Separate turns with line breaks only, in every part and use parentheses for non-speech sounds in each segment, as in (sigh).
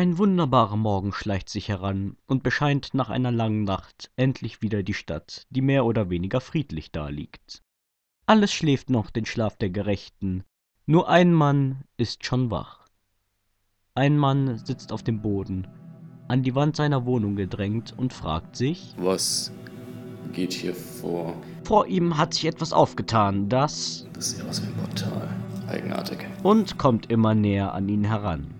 Ein wunderbarer Morgen schleicht sich heran und bescheint nach einer langen Nacht endlich wieder die Stadt, die mehr oder weniger friedlich daliegt. Alles schläft noch den Schlaf der Gerechten, nur ein Mann ist schon wach. Ein Mann sitzt auf dem Boden, an die Wand seiner Wohnung gedrängt und fragt sich,
Was geht hier vor?
vor ihm hat sich etwas aufgetan, das
Das sieht aus wie ein Portal. Eigenartig.
und kommt immer näher an ihn heran.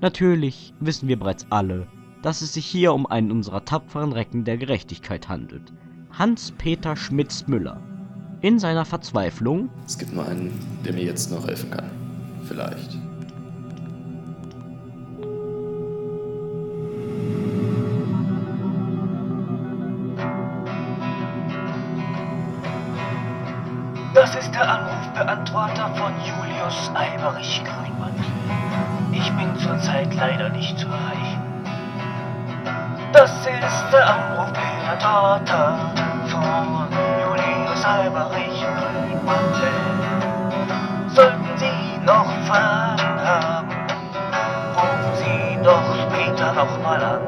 Natürlich wissen wir bereits alle, dass es sich hier um einen unserer tapferen Recken der Gerechtigkeit handelt. Hans-Peter Schmitz-Müller. In seiner Verzweiflung
Es gibt nur einen, der mir jetzt noch helfen kann. Vielleicht.
Das ist der Anrufbeantworter von Julius Eiberich Grünmantel. Bin zurzeit leider nicht zu erreichen. Das ist der Anrufbeantworter von Julius Eiberich Grünmantel. Sollten Sie noch Fragen haben, rufen Sie doch später nochmal an.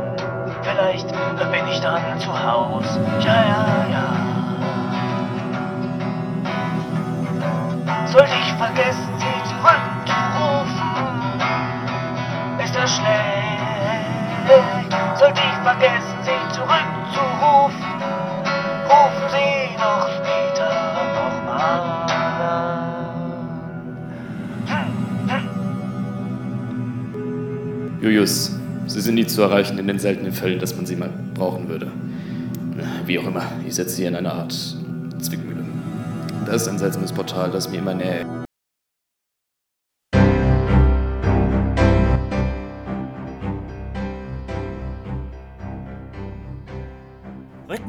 Vielleicht bin ich dann zu Haus. Ja, ja, ja. Sollte ich vergessen, sie zurückzurufen, das schlecht. Sollte ich vergessen, sie zurückzurufen, rufen Sie noch später nochmal an.
Julius, Sie sind nie zu erreichen in den seltenen Fällen, dass man sie mal brauchen würde. Wie auch immer, ich setze Sie in eine Art Zwickmühle. Das ist ein seltsames Portal, das mir immer näher.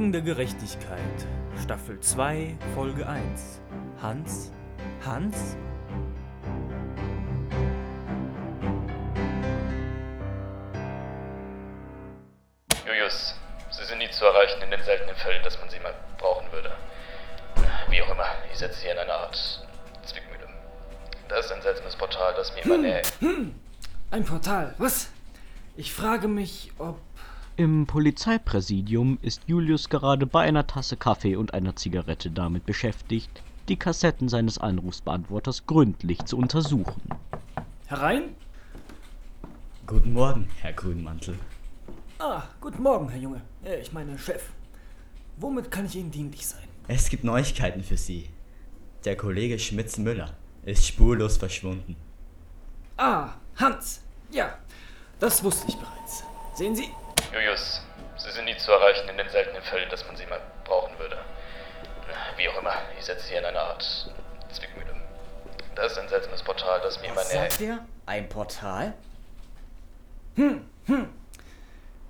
Recken der Gerechtigkeit, Staffel 2, Folge 1. Hans, Hans,
Julius, Sie sind nie zu erreichen in den seltenen Fällen, dass man sie mal brauchen würde. Wie auch immer, ich setze Sie in eine Art Zwickmühle. Das ist ein seltsames Portal, das mir immer näher.
Ein Portal, was? Ich frage mich, ob.
Im Polizeipräsidium ist Julius gerade bei einer Tasse Kaffee und einer Zigarette damit beschäftigt, die Kassetten seines Anrufsbeantworters gründlich zu untersuchen.
Herein?
Guten Morgen, Herr Grünmantel.
Ah, guten Morgen, Herr Junge. Äh, ich meine, Chef. Womit kann ich Ihnen dienlich sein?
Es gibt Neuigkeiten für Sie. Der Kollege Schmitz-Müller ist spurlos verschwunden.
Ah, Hans. Ja, das wusste ich bereits. Sehen Sie?
Julius, Sie sind nie zu erreichen in den seltenen Fällen, dass man sie mal brauchen würde. Wie auch immer, ich setze Sie in eine Art Zwickmühle. Das ist ein seltsames Portal, das mir immer näher.
Sagt er? Ein Portal?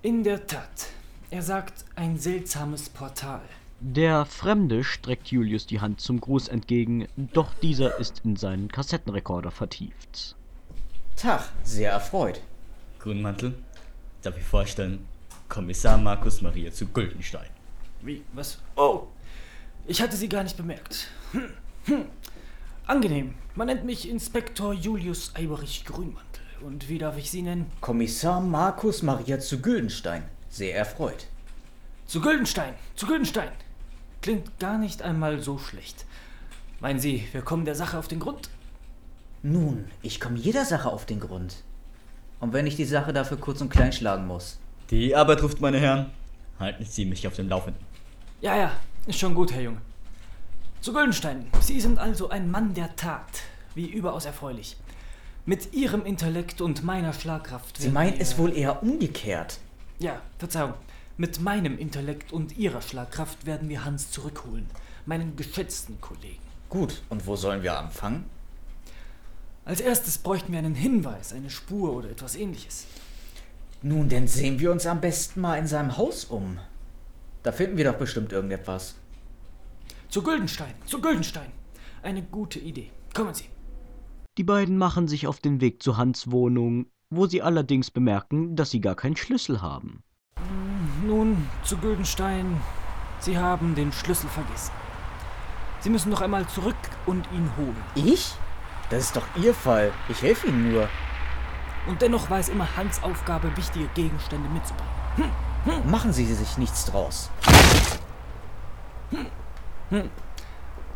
In der Tat. Er sagt ein seltsames Portal.
Der Fremde streckt Julius die Hand zum Gruß entgegen, doch dieser ist in seinen Kassettenrekorder vertieft.
Tag, sehr erfreut.
Grünmantel? Darf ich vorstellen? Kommissar Markus Maria zu Güldenstein.
Wie? Was? Oh! Ich hatte Sie gar nicht bemerkt. Hm, hm. Angenehm. Man nennt mich Inspektor Julius Eiberich Grünmantel. Und wie darf ich Sie nennen?
Kommissar Markus Maria zu Güldenstein. Sehr erfreut.
Zu Güldenstein! Zu Güldenstein! Klingt gar nicht einmal so schlecht. Meinen Sie, wir kommen der Sache auf den Grund?
Nun, ich komme jeder Sache auf den Grund. Und wenn ich die Sache dafür kurz und klein schlagen muss.
Die Arbeit ruft, meine Herren. Halten Sie mich auf dem Laufenden.
Ja, ja, ist schon gut, Herr Junge. Zu Güldenstein, Sie sind also ein Mann der Tat. Wie überaus erfreulich. Mit Ihrem Intellekt und meiner Schlagkraft.
Sie meinen es wohl eher umgekehrt.
Ja, Verzeihung. Mit meinem Intellekt und Ihrer Schlagkraft werden wir Hans zurückholen. Meinen geschätzten Kollegen.
Gut, und wo sollen wir anfangen?
Als erstes bräuchten wir einen Hinweis, eine Spur oder etwas ähnliches.
Nun, dann sehen wir uns am besten mal in seinem Haus um. Da finden wir doch bestimmt irgendetwas.
Zu Güldenstein, zu Güldenstein. Eine gute Idee. Kommen Sie.
Die beiden machen sich auf den Weg zu Hans Wohnung, wo sie allerdings bemerken, dass sie gar keinen Schlüssel haben.
Nun, zu Güldenstein. Sie haben den Schlüssel vergessen. Sie müssen noch einmal zurück und ihn holen.
Ich? Das ist doch Ihr Fall. Ich helfe Ihnen nur.
Und dennoch war es immer Hans Aufgabe, wichtige Gegenstände mitzubringen.
Machen Sie sich nichts draus.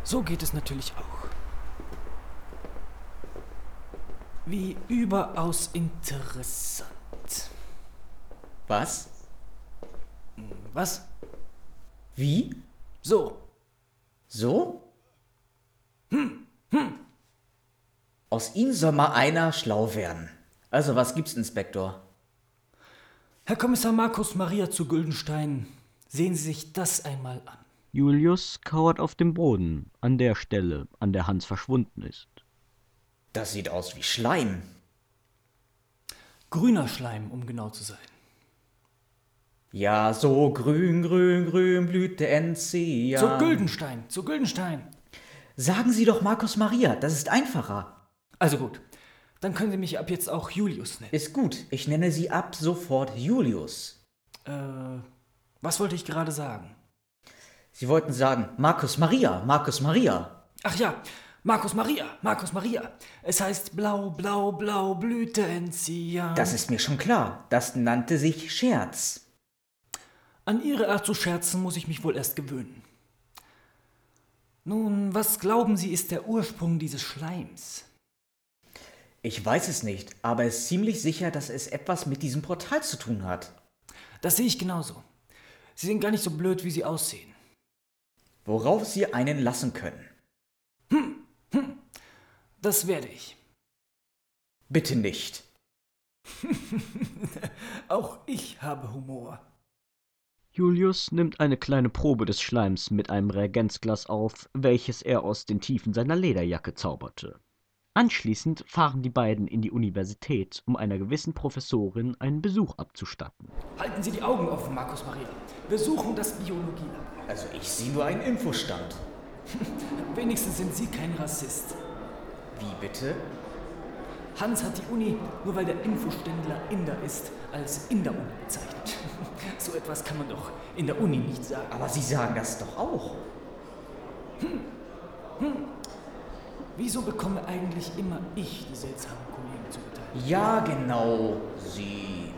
So geht es natürlich auch. Wie überaus interessant.
Was?
Was?
Wie?
So,
So? Aus Ihnen soll mal einer schlau werden. Also, was gibt's, Inspektor?
Herr Kommissar Markus Maria zu Güldenstein, sehen Sie sich das einmal an.
Julius kauert auf dem Boden, an der Stelle, an der Hans verschwunden ist.
Das sieht aus wie Schleim.
Grüner Schleim, um genau zu sein.
Ja, so grün, grün, grün blüht der Enzian.
Zu Güldenstein, zu Güldenstein.
Sagen Sie doch Markus Maria, das ist einfacher.
Also gut, dann können Sie mich ab jetzt auch Julius nennen.
Ist gut, ich nenne Sie ab sofort Julius.
Äh, was wollte ich gerade sagen?
Sie wollten sagen Markus Maria, Markus Maria.
Ach ja, Markus Maria, Markus Maria. Es heißt blau, blau, blau, Blüte Enzian.
Das ist mir schon klar. Das nannte sich Scherz.
An Ihre Art zu scherzen muss ich mich wohl erst gewöhnen. Nun, was glauben Sie ist der Ursprung dieses Schleims?
Ich weiß es nicht, aber es ist ziemlich sicher, dass es etwas mit diesem Portal zu tun hat.
Das sehe ich genauso. Sie sind gar nicht so blöd, wie Sie aussehen.
Worauf Sie einen lassen können.
Das werde ich.
Bitte nicht. (laughs)
Auch ich habe Humor.
Julius nimmt eine kleine Probe des Schleims mit einem Reagenzglas auf, welches er aus den Tiefen seiner Lederjacke zauberte. Anschließend fahren die beiden in die Universität, um einer gewissen Professorin einen Besuch abzustatten.
Halten Sie die Augen offen, Markus Maria. Wir suchen das Biologielabor.
Also ich sehe nur einen Infostand. (laughs)
Wenigstens sind Sie kein Rassist.
Wie bitte?
Hans hat die Uni, nur weil der Infoständler Inder ist, als Inder-Uni bezeichnet. (laughs) So etwas kann man doch in der Uni nicht sagen.
Aber Sie sagen das doch auch.
Wieso bekomme eigentlich immer ich die seltsamen Kollegen zugeteilt?
Ja, genau. Sie.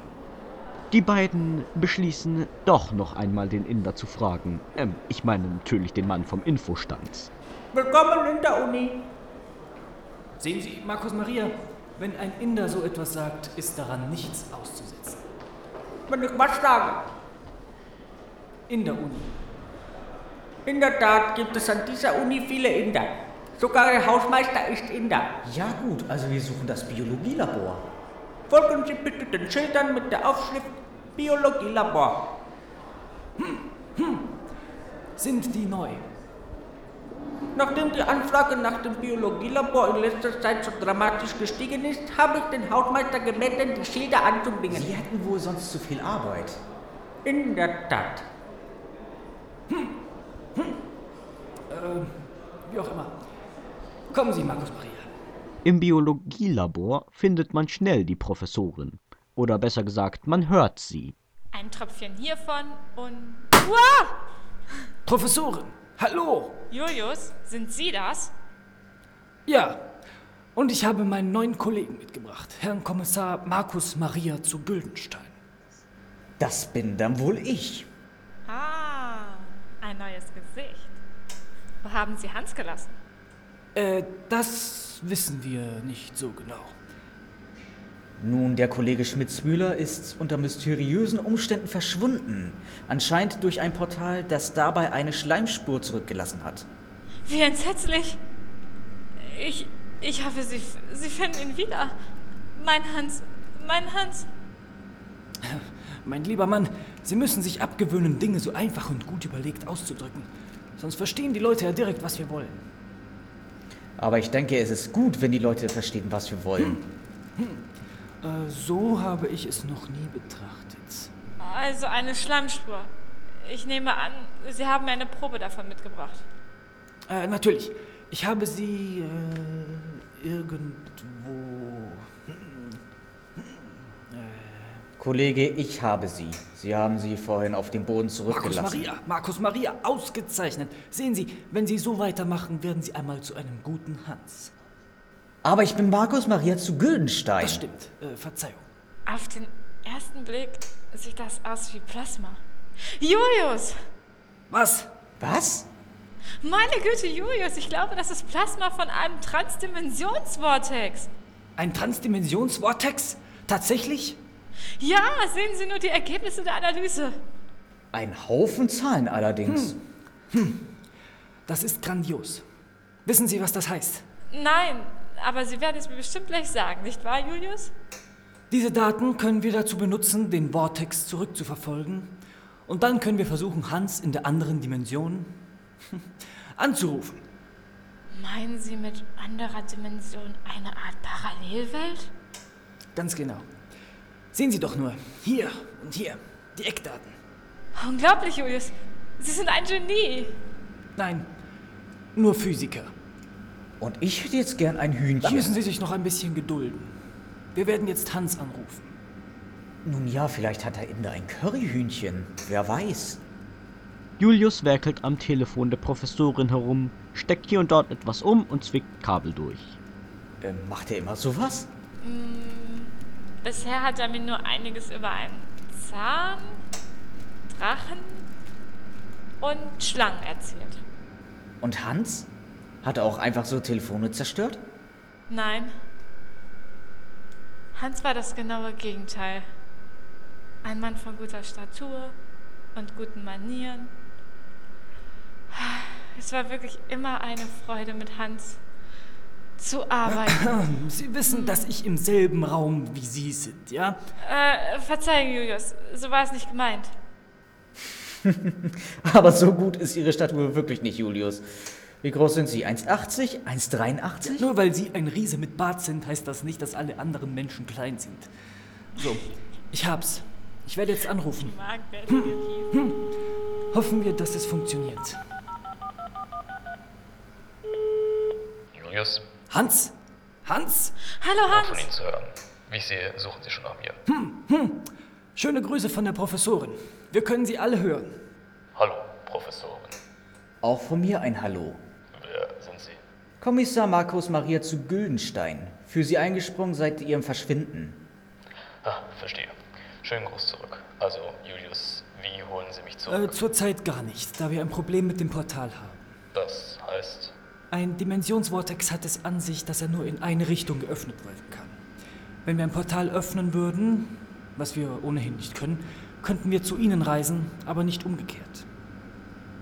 Die beiden beschließen, doch noch einmal den Inder zu fragen. Ähm, ich meine natürlich den Mann vom Infostand.
Willkommen in der Uni.
Sehen Sie, Markus Maria, wenn ein Inder so etwas sagt, ist daran nichts auszusetzen.
Wenn ich was sage.
In der Uni.
In der Tat gibt es an dieser Uni viele Inder. Sogar der Hausmeister ist Inder.
Ja gut, also wir suchen das Biologielabor.
Folgen Sie bitte den Schildern mit der Aufschrift Biologielabor.
Sind die neu?
Nachdem die Anfrage nach dem Biologielabor in letzter Zeit so dramatisch gestiegen ist, habe ich den Hausmeister gebeten, die Schilder anzubringen.
Sie hätten wohl sonst zu viel Arbeit.
In der Tat.
Wie auch immer. Kommen Sie, Markus Maria.
Im Biologielabor findet man schnell die Professorin. Oder besser gesagt, man hört sie.
Ein Tröpfchen hiervon und. Uah!
Professorin, hallo!
Julius, sind Sie das?
Ja, und ich habe meinen neuen Kollegen mitgebracht, Herrn Kommissar Markus Maria zu Güldenstein.
Das bin dann wohl ich.
Ah, ein neues Gesicht. Wo haben Sie Hans gelassen?
Äh, das wissen wir nicht so genau.
Nun, der Kollege Schmitz-Müller ist unter mysteriösen Umständen verschwunden. Anscheinend durch ein Portal, das dabei eine Schleimspur zurückgelassen hat.
Wie entsetzlich. Ich. Ich hoffe, Sie, Sie finden ihn wieder. Mein Hans. Mein Hans.
Mein lieber Mann, Sie müssen sich abgewöhnen, Dinge so einfach und gut überlegt auszudrücken. Sonst verstehen die Leute ja direkt, was wir wollen.
Aber ich denke, es ist gut, wenn die Leute verstehen, was wir wollen.
Äh, so habe ich es noch nie betrachtet.
Also eine Schlammspur. Ich nehme an, Sie haben mir eine Probe davon mitgebracht.
Äh, natürlich. Ich habe sie äh, irgendwo.
Kollege, ich habe sie. Sie haben sie vorhin auf dem Boden
Markus
zurückgelassen.
Maria, Markus Maria, ausgezeichnet. Sehen Sie, wenn Sie so weitermachen, werden Sie einmal zu einem guten Hans.
Aber ich bin Markus Maria zu Güldenstein.
Das stimmt. Äh, Verzeihung.
Auf den ersten Blick sieht das aus wie Plasma. Julius!
Was?
Was?
Meine Güte, Julius, ich glaube, das ist Plasma von einem Transdimensionsvortex.
Ein Transdimensionsvortex? Tatsächlich?
Ja, sehen Sie nur die Ergebnisse der Analyse.
Ein Haufen Zahlen allerdings.
Das ist grandios. Wissen Sie, was das heißt?
Nein, aber Sie werden es mir bestimmt gleich sagen, nicht wahr, Julius?
Diese Daten können wir dazu benutzen, den Vortex zurückzuverfolgen. Und dann können wir versuchen, Hans in der anderen Dimension (laughs) anzurufen.
Meinen Sie mit anderer Dimension eine Art Parallelwelt?
Ganz genau. Sehen Sie doch nur, hier und hier, die Eckdaten.
Unglaublich, Julius. Sie sind ein Genie.
Nein, nur Physiker.
Und ich hätte jetzt gern ein Hühnchen.
Da müssen Sie sich noch ein bisschen gedulden. Wir werden jetzt Hans anrufen.
Nun ja, vielleicht hat er Inder ein Curryhühnchen. Wer weiß.
Julius werkelt am Telefon der Professorin herum, steckt hier und dort etwas um und zwickt Kabel durch.
Ähm, macht er immer sowas?
Bisher hat er mir nur einiges über einen Zahn, Drachen und Schlangen erzählt.
Und Hans? Hat er auch einfach so Telefone zerstört?
Nein. Hans war das genaue Gegenteil. Ein Mann von guter Statur und guten Manieren. Es war wirklich immer eine Freude mit Hans zu arbeiten. (clears throat)
Sie wissen, dass ich im selben Raum wie Sie sind, ja?
äh, Verzeihung, Julius, so war es nicht gemeint. (laughs)
Aber so gut ist Ihre Statur wirklich nicht, Julius. Wie groß sind Sie? 1,80? 1,83?
Nur weil Sie ein Riese mit Bart sind, heißt das nicht, dass alle anderen Menschen klein sind. So, ich hab's. Ich werde jetzt anrufen.
Markwürdige Riesen.
Hoffen wir, dass es funktioniert.
Julius,
Hans? Hans?
Hallo
gut von
Hans.
Ihnen zu hören. Wie ich sehe, suchen Sie schon nach mir.
Schöne Grüße von der Professorin. Wir können Sie alle hören.
Hallo, Professorin.
Auch von mir ein Hallo.
Wer sind Sie?
Kommissar Markus Maria zu Güldenstein. Für Sie eingesprungen seit Ihrem Verschwinden.
Ah, verstehe. Schönen Gruß zurück. Also, Julius, wie holen Sie mich
Äh,
zurück?
zurzeit gar nicht, da wir ein Problem mit dem Portal haben.
Das heißt,
Ein Dimensionsvortex hat es an sich, dass er nur in eine Richtung geöffnet werden kann. Wenn wir ein Portal öffnen würden, was wir ohnehin nicht können, könnten wir zu Ihnen reisen, aber nicht umgekehrt.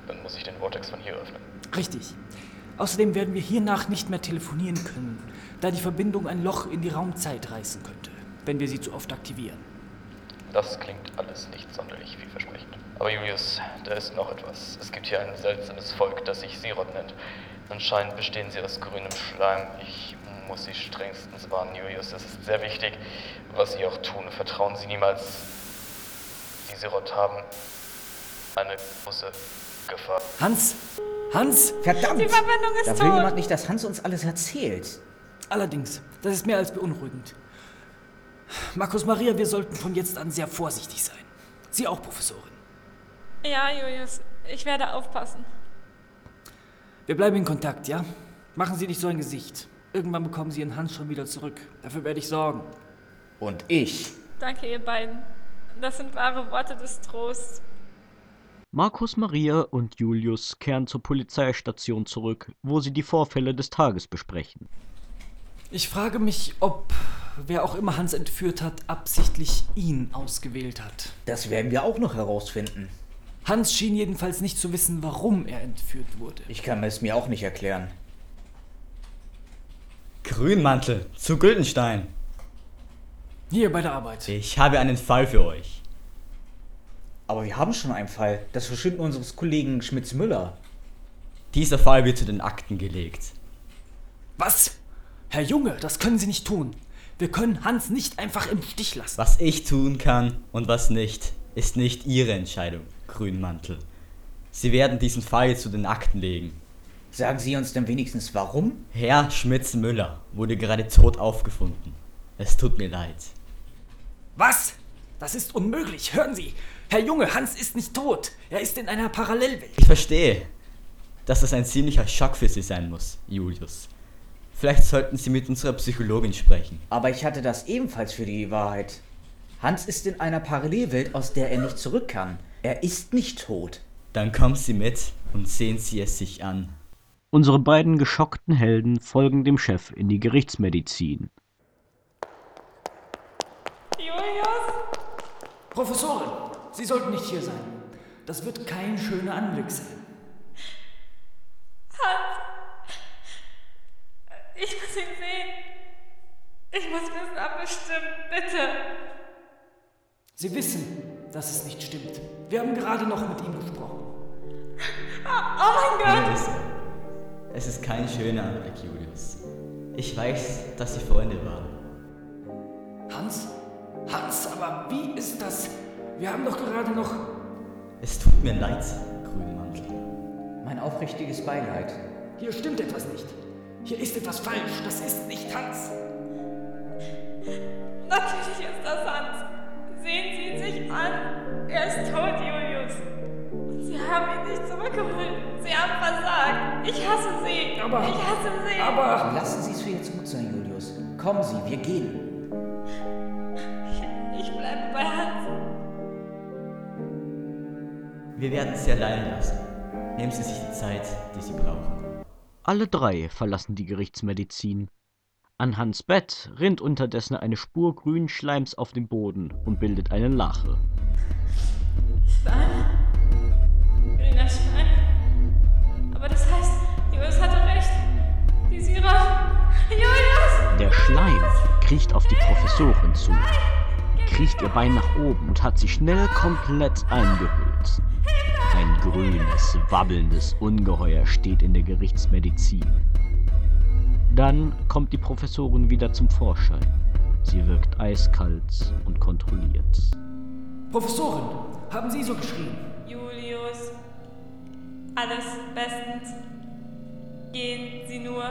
dann muss ich den Vortex von hier öffnen.
Richtig. Außerdem werden wir hiernach nicht mehr telefonieren können, da die Verbindung ein Loch in die Raumzeit reißen könnte, wenn wir sie zu oft aktivieren.
Das klingt alles nicht sonderlich vielversprechend. Aber Julius, da ist noch etwas. Es gibt hier ein seltsames Volk, das sich Sirot nennt. Anscheinend bestehen sie aus grünem Schleim. Ich muss Sie strengstens warnen, Julius. Es ist sehr wichtig, was Sie auch tun. Vertrauen Sie niemals. Die Sirot haben eine große Gefahr.
Hans! Hans!
Verdammt!
Die Verbindung ist
da will
tot.
jemand nicht, dass Hans uns alles erzählt.
Allerdings, das ist mehr als beunruhigend. Markus Maria, wir sollten von jetzt an sehr vorsichtig sein. Sie auch, Professorin.
Ja, Julius, ich werde aufpassen.
Wir bleiben in Kontakt, ja? Machen Sie nicht so ein Gesicht. Irgendwann bekommen Sie Ihren Hans schon wieder zurück. Dafür werde ich sorgen.
Und ich.
Danke, ihr beiden. Das sind wahre Worte des Trosts.
Markus Maria und Julius kehren zur Polizeistation zurück, wo sie die Vorfälle des Tages besprechen.
Ich frage mich, ob wer auch immer Hans entführt hat, absichtlich ihn ausgewählt hat.
Das werden wir auch noch herausfinden.
Hans schien jedenfalls nicht zu wissen, warum er entführt wurde.
Ich kann es mir auch nicht erklären. Grünmantel zu Güldenstein.
Hier bei der Arbeit.
Ich habe einen Fall für euch.
Aber wir haben schon einen Fall. Das Verschwinden unseres Kollegen Schmitz-Müller.
Dieser Fall wird zu den Akten gelegt.
Was? Herr Junge, das können Sie nicht tun. Wir können Hans nicht einfach im Stich lassen.
Was ich tun kann und was nicht, ist nicht Ihre Entscheidung, Grünmantel. Sie werden diesen Fall zu den Akten legen.
Sagen Sie uns denn wenigstens warum?
Herr Schmitz-Müller wurde gerade tot aufgefunden. Es tut mir leid.
Was? Das ist unmöglich. Hören Sie. Herr Junge, Hans ist nicht tot. Er ist in einer Parallelwelt.
Ich verstehe, dass das ein ziemlicher Schock für Sie sein muss, Julius. Vielleicht sollten Sie mit unserer Psychologin sprechen.
Aber ich hatte das ebenfalls für die Wahrheit. Hans ist in einer Parallelwelt, aus der er nicht zurück kann. Er ist nicht tot.
Dann kommen Sie mit und sehen Sie es sich an.
Unsere beiden geschockten Helden folgen dem Chef in die Gerichtsmedizin.
Julius?
Professorin, Sie sollten nicht hier sein. Das wird kein schöner Anblick sein.
Hans! Ich muss ihn sehen. Ich muss wissen, ob es stimmt. Bitte.
Sie wissen, dass es nicht stimmt. Wir haben gerade noch mit ihm gesprochen.
Oh, oh mein Gott!
Es ist kein schöner Anblick, Julius. Ich weiß, dass Sie Freunde waren.
Hans? Hans, aber wie ist das? Wir haben doch gerade noch.
Es tut mir leid, Grünmantel.
Mein aufrichtiges Beileid.
Hier stimmt etwas nicht. Hier ist etwas falsch. Das ist nicht Hans.
Natürlich ist das Hans. Sehen Sie ihn sich an. Er ist tot, Julius. Und Sie haben ihn nicht zurückgeholt. Sie haben versagt. Ich hasse Sie.
Aber-
Ich hasse Sie.
Aber.
Lassen Sie es für jetzt gut sein, Julius. Kommen Sie, wir gehen.
Ich bleibe bei Hans.
Wir werden Sie allein lassen. Nehmen Sie sich die Zeit, die Sie brauchen.
Alle drei verlassen die Gerichtsmedizin. An Hans Bett rinnt unterdessen eine Spur grünen Schleims auf dem Boden und bildet eine Lache.
Stein. Grüner Stein. Aber das heißt, Julius hatte recht. Die Sira. Julius!
Der Schleim kriecht auf die Professorin zu, kriecht ihr Bein nach oben und hat sie schnell komplett eingehüllt. Ein grünes, wabbelndes Ungeheuer steht in der Gerichtsmedizin. Dann kommt die Professorin wieder zum Vorschein. Sie wirkt eiskalt und kontrolliert.
Professorin, haben Sie so geschrien?
Julius. Alles bestens. Gehen Sie nur.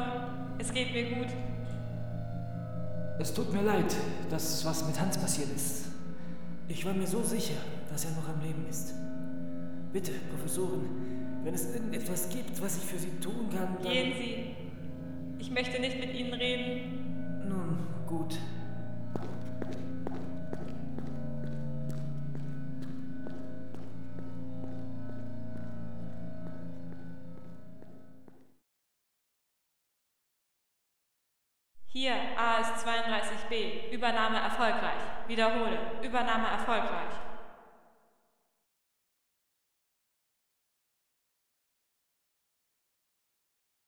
Es geht mir gut.
Es tut mir leid, dass was mit Hans passiert ist. Ich war mir so sicher, dass er noch am Leben ist. Bitte, Professorin, wenn es irgendetwas gibt, was ich für Sie tun kann, dann...
Gehen Sie. Ich möchte nicht mit Ihnen reden.
Nun, gut.
Hier, AS 32b. Übernahme erfolgreich. Wiederhole. Übernahme erfolgreich.